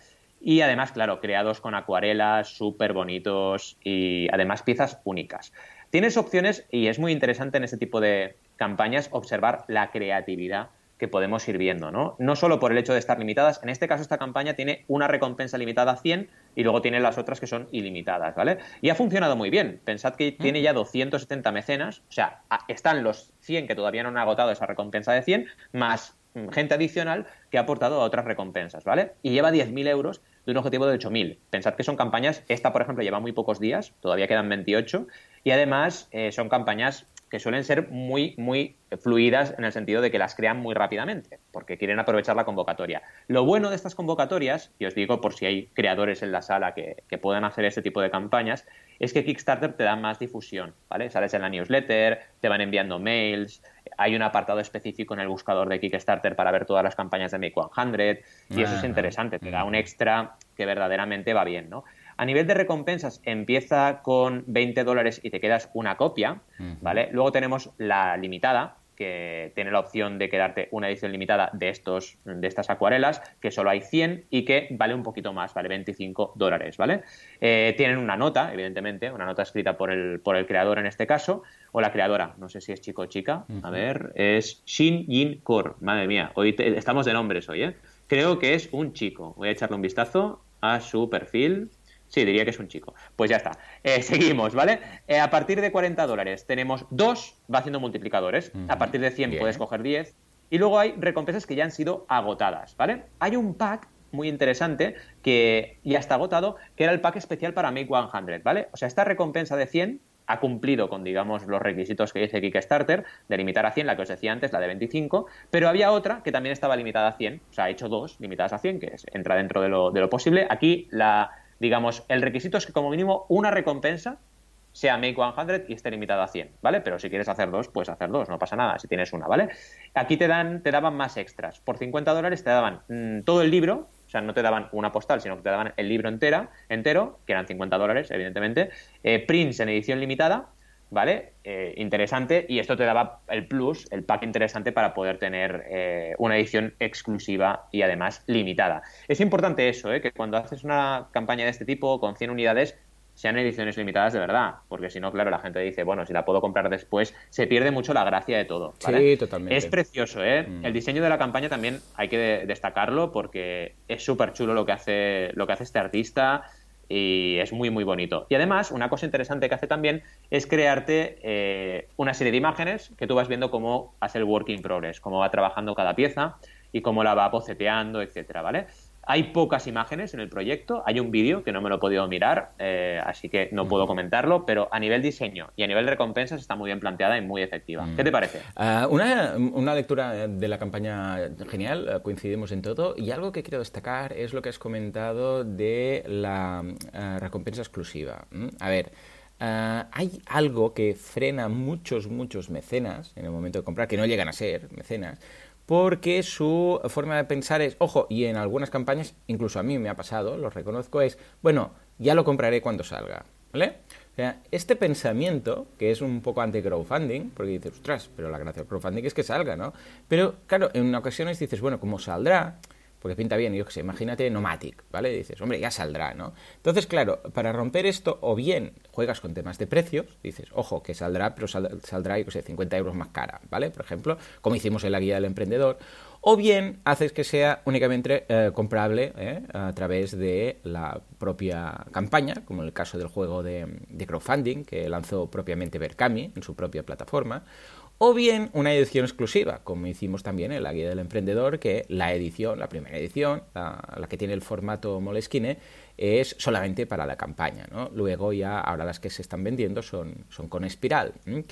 Y además, claro, creados con acuarelas súper bonitos y además piezas únicas. Tienes opciones y es muy interesante en este tipo de campañas observar la creatividad que podemos ir viendo, ¿no? No solo por el hecho de estar limitadas, en este caso esta campaña tiene una recompensa limitada a 100 y luego tiene las otras que son ilimitadas, ¿vale? Y ha funcionado muy bien. Pensad que mm. tiene ya 270 mecenas, o sea, están los 100 que todavía no han agotado esa recompensa de 100, más gente adicional que ha aportado a otras recompensas, ¿vale? Y lleva 10.000 euros de un objetivo de 8.000. Pensad que son campañas, esta por ejemplo lleva muy pocos días, todavía quedan 28, y además eh, son campañas que suelen ser muy, muy fluidas en el sentido de que las crean muy rápidamente, porque quieren aprovechar la convocatoria. Lo bueno de estas convocatorias, y os digo por si hay creadores en la sala que, que puedan hacer este tipo de campañas, es que Kickstarter te da más difusión, ¿vale? Sales en la newsletter, te van enviando mails, hay un apartado específico en el buscador de Kickstarter para ver todas las campañas de Make 100 y eso es interesante, te da un extra que verdaderamente va bien, ¿no? A nivel de recompensas, empieza con 20 dólares y te quedas una copia, ¿vale? Luego tenemos la limitada, que tiene la opción de quedarte una edición limitada de, estos, de estas acuarelas, que solo hay 100 y que vale un poquito más, vale 25 dólares, ¿vale? Eh, tienen una nota, evidentemente, una nota escrita por el, por el creador en este caso, o la creadora, no sé si es chico o chica, a ver, es Shin Yin Kor, madre mía, hoy estamos de nombres hoy, ¿eh? Creo que es un chico, voy a echarle un vistazo a su perfil, Sí, diría que es un chico. Pues ya está. Eh, seguimos, ¿vale? Eh, a partir de 40 dólares tenemos dos, va haciendo multiplicadores. A partir de 100 puedes coger 10. Y luego hay recompensas que ya han sido agotadas, ¿vale? Hay un pack muy interesante que ya está agotado, que era el pack especial para Make 100, ¿vale? O sea, esta recompensa de 100 ha cumplido con, digamos, los requisitos que dice Kickstarter, de limitar a 100, la que os decía antes, la de 25, pero había otra que también estaba limitada a 100, o sea, ha hecho dos limitadas a 100, que entra dentro de lo, de lo posible. Aquí la digamos, el requisito es que como mínimo una recompensa sea Make 100 y esté limitada a 100, ¿vale? Pero si quieres hacer dos, puedes hacer dos, no pasa nada si tienes una, ¿vale? Aquí te, dan, te daban más extras. Por 50 dólares te daban mm, todo el libro, o sea, no te daban una postal, sino que te daban el libro entera, entero, que eran 50 dólares, evidentemente. Eh, prints en edición limitada, ¿vale? Eh, interesante y esto te daba el plus, el pack interesante para poder tener eh, una edición exclusiva y además limitada. Es importante eso, ¿eh? que cuando haces una campaña de este tipo con 100 unidades sean ediciones limitadas de verdad, porque si no, claro, la gente dice, bueno, si la puedo comprar después, se pierde mucho la gracia de todo. Sí, totalmente. Es precioso, ¿eh? Mm. El diseño de la campaña también hay que destacarlo porque es súper chulo lo que hace lo que hace este artista y es muy muy bonito. Y además, una cosa interesante que hace también es crearte eh, una serie de imágenes que tú vas viendo cómo hace el work in progress, cómo va trabajando cada pieza y cómo la va boceteando, etcétera, ¿vale? Hay pocas imágenes en el proyecto, hay un vídeo que no me lo he podido mirar, eh, así que no puedo comentarlo, pero a nivel diseño y a nivel de recompensas está muy bien planteada y muy efectiva. ¿Qué te parece? Ah, una, lectura de la campaña genial, eh, coincidimos en todo, y algo que quiero destacar es lo que has comentado de la eh, recompensa exclusiva. A ver, hay algo que frena muchos, muchos mecenas en el momento de comprar, que no llegan a ser mecenas, porque su forma de pensar es, ojo, y en algunas campañas, incluso a mí me ha pasado, lo reconozco, es, bueno, ya lo compraré cuando salga, ¿vale? O sea, este pensamiento, que es un poco anti-crowdfunding, porque dices, ostras, pero la gracia del crowdfunding es que salga, ¿no? Pero, claro, en ocasiones dices, bueno, como saldrá, porque pinta bien, yo qué sé, imagínate Nomatic, ¿vale? dices, hombre, ya saldrá, ¿no? Entonces, claro, para romper esto, o bien juegas con temas de precios, dices, ojo, que saldrá, pero saldrá, yo qué sé, 50 euros más cara, ¿vale? Por ejemplo, como hicimos en la guía del emprendedor, o bien haces que sea únicamente eh, comprable ¿eh? a través de la propia campaña, como en el caso del juego de, de crowdfunding que lanzó propiamente Berkami en su propia plataforma, o bien una edición exclusiva, como hicimos también en la guía del emprendedor, que la edición, la primera edición, la, que tiene el formato Moleskine, es solamente para la campaña. ¿no? Luego ya, ahora las que se están vendiendo son, son con espiral. Eh,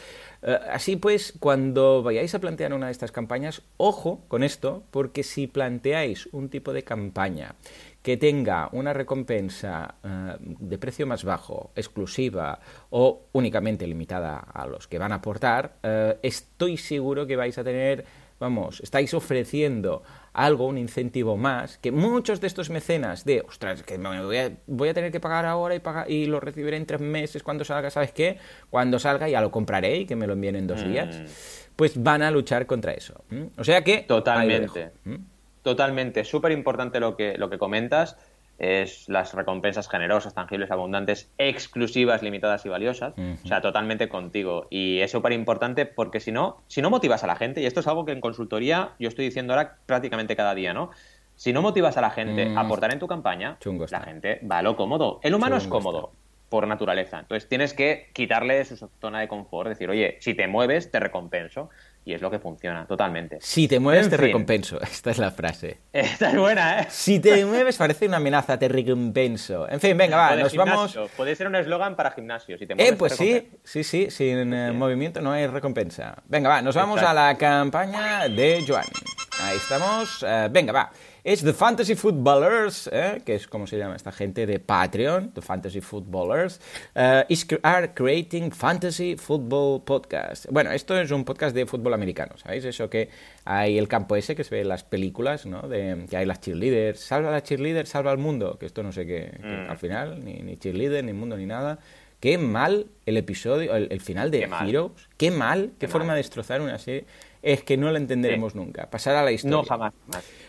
así pues, cuando vayáis a plantear una de estas campañas, ojo con esto, porque si planteáis un tipo de campaña que tenga una recompensa eh, de precio más bajo, exclusiva o únicamente limitada a los que van a aportar, eh, estoy seguro que vais a tener, vamos, estáis ofreciendo algo, un incentivo más, que muchos de estos mecenas de, ostras, que me voy, a, voy a tener que pagar ahora y, pagar, y lo recibiré en tres meses cuando salga, ¿sabes qué? Cuando salga ya lo compraré y que me lo envíen en dos días, mm. pues van a luchar contra eso. O sea que... Totalmente. Totalmente, súper importante lo que, lo que comentas es las recompensas generosas, tangibles, abundantes, exclusivas, limitadas y valiosas. O sea, totalmente contigo. Y es súper importante porque si no, si no motivas a la gente, y esto es algo que en consultoría yo estoy diciendo ahora prácticamente cada día, ¿no? Si no motivas a la gente a aportar en tu campaña, la gente va a lo cómodo. El humano es cómodo. por naturaleza. Entonces tienes que quitarle su zona de confort, decir, oye, si te mueves, te recompenso y es lo que funciona totalmente. Si te mueves, te recompenso. Esta es la frase. Esta es buena, ¿eh? Si te mueves, parece una amenaza, te recompenso. En fin, venga, va, nos vamos. Puede ser un eslogan para gimnasio. Si te mueves, eh, pues sí, sí, sí, sin eh, movimiento no hay recompensa. Venga, va, nos vamos a la campaña de Joan. Ahí estamos. Eh, venga, va. Es The Fantasy Footballers, ¿eh? que es como se llama esta gente de Patreon, The Fantasy Footballers, uh, is, are creating Fantasy Football Podcast. Bueno, esto es un podcast de fútbol americano, ¿sabéis? Eso que hay el campo ese que se ve en las películas, ¿no? De, que hay las cheerleaders, salva a la cheerleader, salva al mundo, que esto no sé qué, mm. al final, ni, ni cheerleader, ni mundo, ni nada. Qué mal el episodio, el, final de Heroes. Qué mal, qué, forma de destrozar una serie. Es que no la entenderemos nunca. Pasar a la historia. No, jamás.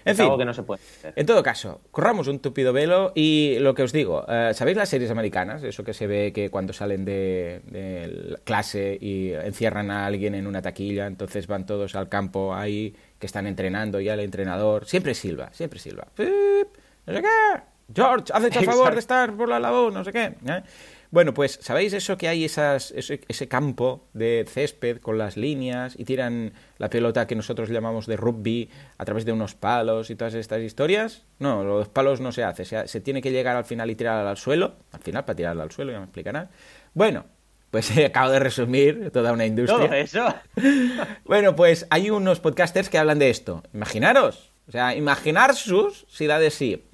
En fin, que no se puede En todo caso, corramos un tupido velo y lo que os digo, eh, ¿sabéis las series americanas? Eso que se ve que cuando salen de, clase y encierran a alguien en una taquilla, entonces van todos al campo ahí que están entrenando y el entrenador. Siempre Silva, siempre Silva. No sé qué. George, hazte el favor de estar por la labor, no sé qué. ¿eh? Bueno, pues ¿sabéis eso que hay esas, ese, campo de césped con las líneas y tiran la pelota que nosotros llamamos de rugby a través de unos palos y todas estas historias? No, los palos no se hace, se, se tiene que llegar al final y tirarla al suelo, al final para tirarla al suelo, ya me explicarán. Bueno, pues acabo de resumir toda una industria. ¿Todo eso? bueno, pues hay unos podcasters que hablan de esto. Imaginaros, o sea, imaginar sus si da de sí.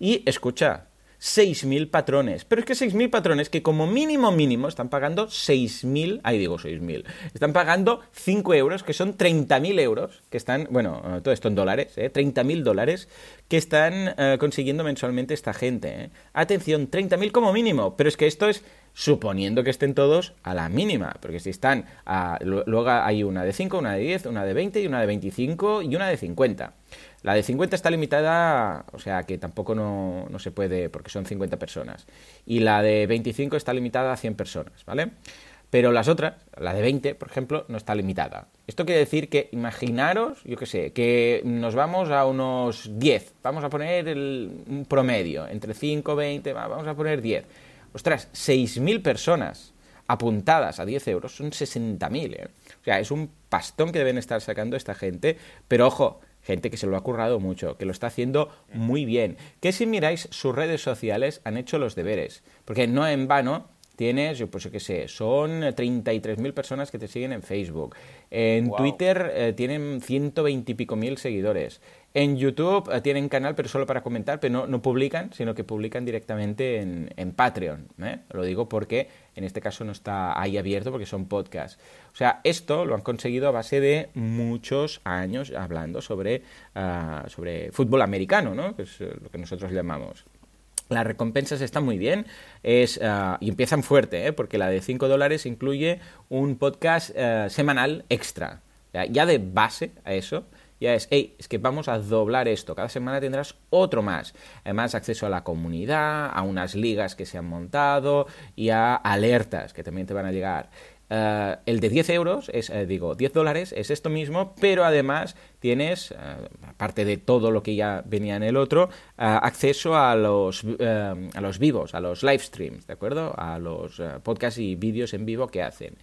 Y escucha, 6.000 patrones. Pero es que 6.000 patrones que como mínimo mínimo están pagando 6.000, ahí digo 6.000, están pagando 5 euros, que son 30.000 euros, que están, bueno, todo esto en dólares, ¿eh? 30.000 dólares, que están eh, consiguiendo mensualmente esta gente. ¿eh? Atención, 30.000 como mínimo, pero es que esto es suponiendo que estén todos a la mínima, porque si están, a, luego hay una de 5, una de 10, una de 20 y una de 25 y una de 50. La de 50 está limitada, o sea que tampoco no, se puede, porque son 50 personas. Y la de 25 está limitada a 100 personas, ¿vale? Pero las otras, la de 20, por ejemplo, no está limitada. Esto quiere decir que imaginaros, yo qué sé, que nos vamos a unos 10. Vamos a poner el, un promedio, entre 5, 20, vamos a poner 10. Ostras, 6.000 personas apuntadas a 10 euros son 60.000. ¿eh? O sea, es un pastón que deben estar sacando esta gente. Pero ojo, gente que se lo ha currado mucho, que lo está haciendo muy bien, que si miráis sus redes sociales han hecho los deberes, porque no en vano tienes, yo pues qué sé, son 33.000 personas que te siguen en Facebook. En Twitter eh, tienen 120 y pico mil seguidores. En YouTube eh, tienen canal, pero solo para comentar, pero no, publican, sino que publican directamente en, Patreon. ¿eh? Lo digo porque en este caso no está ahí abierto porque son podcasts. O sea, esto lo han conseguido a base de muchos años hablando sobre, ah, sobre fútbol americano, ¿no? que es lo que nosotros llamamos. Las recompensas están muy bien es, ah, y empiezan fuerte, ¿eh? porque la de 5 dólares incluye un podcast semanal extra. Ya de base a eso ya es, hey, es que vamos a doblar esto, cada semana tendrás otro más. Además, acceso a la comunidad, a unas ligas que se han montado y a alertas que también te van a llegar. Eh, el de 10 euros, es, eh, digo, 10 dólares es esto mismo, pero además tienes, eh, aparte de todo lo que ya venía en el otro, acceso a los, a los vivos, a los live streams, ¿de acuerdo? A los podcasts y vídeos en vivo que hacen.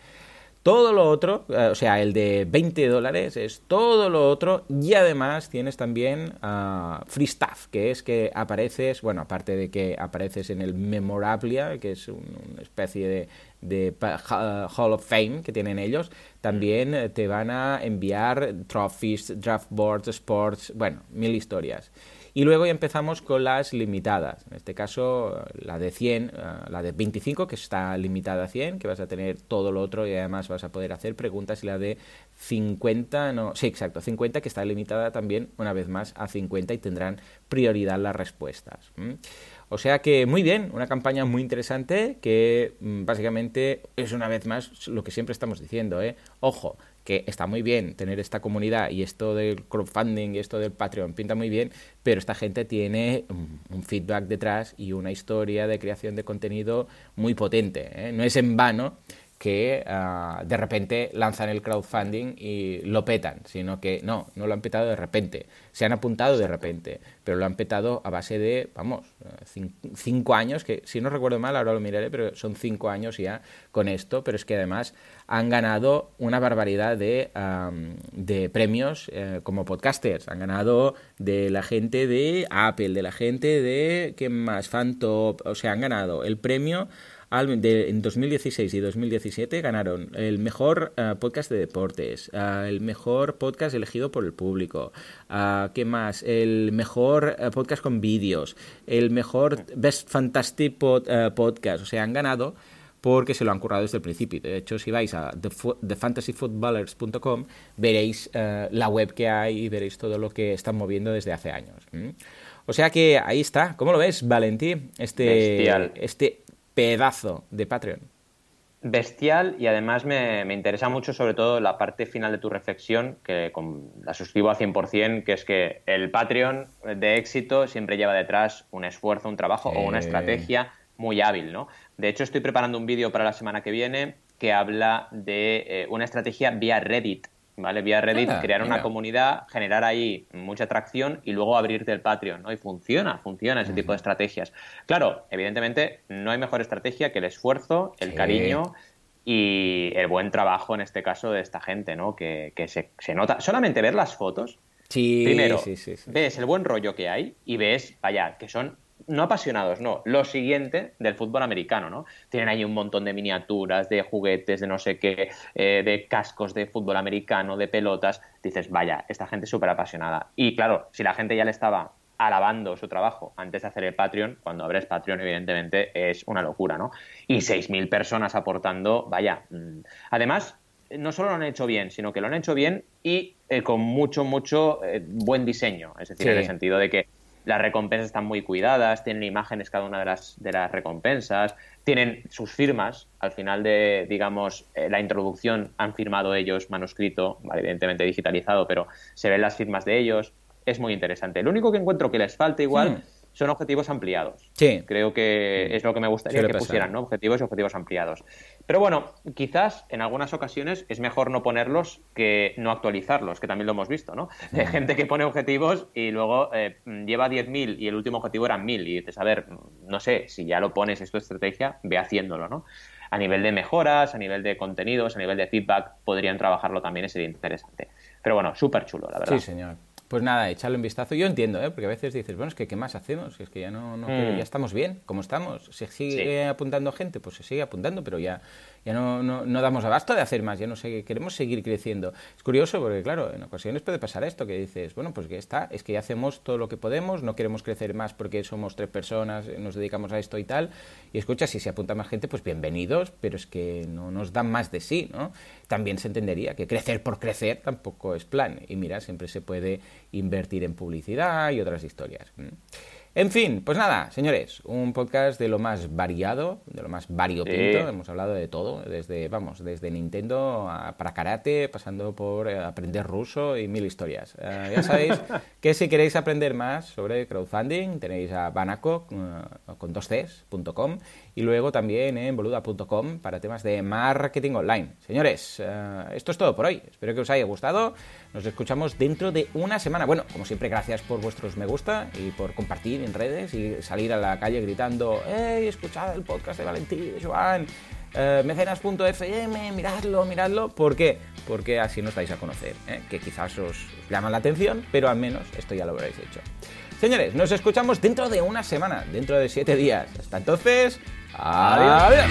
Todo lo otro, eh, o sea, el de 20 dólares es todo lo otro y además tienes también uh, free stuff, que es que apareces, bueno, aparte de que apareces en el Memorabilia, que es una especie de, de Hall of Fame que tienen ellos, también eh, te van a enviar trophies, draft boards, sports, bueno, mil historias. Y luego ya empezamos con las limitadas. En este caso, la de 100, eh, la de 25, que está limitada a 100, que vas a tener todo lo otro y además vas a poder hacer preguntas. Y la de 50, no, sí, exacto, 50, que está limitada también, una vez más, a 50 y tendrán prioridad las respuestas. O sea que muy bien, una campaña muy interesante que mm, básicamente es una vez más lo que siempre estamos diciendo, ¿eh? Ojo, que está muy bien tener esta comunidad y esto del crowdfunding y esto del Patreon pinta muy bien, pero esta gente tiene un feedback detrás y una historia de creación de contenido muy potente. ¿eh? No es en vano que ah, de repente lanzan el crowdfunding y lo petan, sino que no, no lo han petado de repente, se han apuntado de repente, pero lo han petado a base de, vamos, cinco años, que si no recuerdo mal, ahora lo miraré, pero son cinco años ya con esto, pero es que además han ganado una barbaridad de, de premios eh, como podcasters, han ganado de la gente de Apple, de la gente de, ¿qué más? Fantop, o sea, han ganado el premio en 2016 y 2017 ganaron el mejor eh, podcast de deportes, eh, el mejor podcast elegido por el público, uh, ¿qué más? El mejor podcast con vídeos, el mejor Best Fantastic Podcast, o sea, han ganado porque se lo han currado desde el principio. De hecho, si vais a thefantasyfootballers.com, veréis la web que hay y veréis todo lo que están moviendo desde hace años. O sea que ahí está. ¿Cómo lo ves, Valentí? Este, este pedazo de Patreon. Bestial y además me, interesa mucho sobre todo la parte final de tu reflexión, que la suscribo al 100%, que es que el Patreon de éxito siempre lleva detrás un esfuerzo, un trabajo o una estrategia muy hábil, ¿no? De hecho, estoy preparando un vídeo para la semana que viene que habla de eh, una estrategia vía Reddit ¿vale? Vía Reddit, ah, crear una comunidad, generar ahí mucha atracción y luego abrirte el Patreon, ¿no? Y funciona, funciona ese tipo de estrategias. Claro, evidentemente no hay mejor estrategia que el esfuerzo, el cariño y el buen trabajo en este caso de esta gente, ¿no? Que, se, se, nota. Solamente ver las fotos. Sí, primero, sí, ves el buen rollo que hay y ves, vaya, que son no apasionados, no, lo siguiente del fútbol americano, ¿no? Tienen ahí un montón de miniaturas, de juguetes, de no sé qué, eh, de cascos de fútbol americano, de pelotas. Dices, vaya, esta gente es súper apasionada. Y claro, si la gente ya le estaba alabando su trabajo antes de hacer el Patreon, cuando abres Patreon, evidentemente, es una locura, ¿no? Y 6.000 personas aportando, vaya. Mm. Además, no solo lo han hecho bien, sino que lo han hecho bien y eh, con mucho, mucho eh, buen diseño. Es decir, en el sentido de que las recompensas están muy cuidadas, tienen imágenes cada una de las, de las recompensas, tienen sus firmas. Al final de, digamos, eh, la introducción han firmado ellos manuscrito, evidentemente digitalizado, pero se ven las firmas de ellos. Es muy interesante. Lo único que encuentro que les falta igual hmm son objetivos ampliados. Sí. Creo que es lo que me gustaría que pusieran, ¿no? Objetivos y objetivos ampliados. Pero bueno, quizás en algunas ocasiones es mejor no ponerlos que no actualizarlos, que también lo hemos visto, ¿no? Hay gente que pone objetivos y luego eh, lleva 10.000 y el último objetivo era 1.000 y dices, a ver, no sé, si ya lo pones, es tu estrategia, ve haciéndolo, ¿no? A nivel de mejoras, a nivel de contenidos, a nivel de feedback, podrían trabajarlo también, sería interesante. Pero bueno, súper chulo, la verdad. Sí, señor. Pues nada, echarle un vistazo. Yo entiendo, ¿eh? porque a veces dices, bueno, es que ¿qué más hacemos? Es que ya no, no mm. ya estamos bien, como estamos. Se sigue apuntando gente, pues se sigue apuntando, pero ya ya no, no, damos abasto de hacer más, ya no sé, queremos seguir creciendo. Es curioso porque, claro, en ocasiones puede pasar esto, que dices, bueno, pues que está, es que ya hacemos todo lo que podemos, no queremos crecer más porque somos tres personas, nos dedicamos a esto y tal, y escucha, si se apunta más gente, pues bienvenidos, pero es que no nos dan más de sí, ¿no? También se entendería que crecer por crecer tampoco es plan, y mira, siempre se puede invertir en publicidad y otras historias. En fin, pues nada, señores, un podcast de lo más variado, de lo más variopinto. Hemos hablado de todo, desde, vamos, desde Nintendo a, para karate, pasando por eh, aprender ruso y mil historias. Eh, ya sabéis que si queréis aprender más sobre crowdfunding, tenéis a Banaco uh, con dos Cs.com y luego también en boluda.com para temas de marketing online. Señores, esto es todo por hoy. Espero que os haya gustado. Nos escuchamos dentro de una semana. Bueno, como siempre, gracias por vuestros me gusta y por compartir en redes y salir a la calle gritando, ¡Hey, escuchad el podcast de Valentín, de Joan! Eh, mecenas.fm, miradlo, miradlo. ¿Por qué? Porque así nos dais a conocer, ¿eh? que quizás os llama la atención, pero al menos esto ya lo habréis hecho. Señores, nos escuchamos dentro de una semana, dentro de siete días. Hasta entonces, adiós.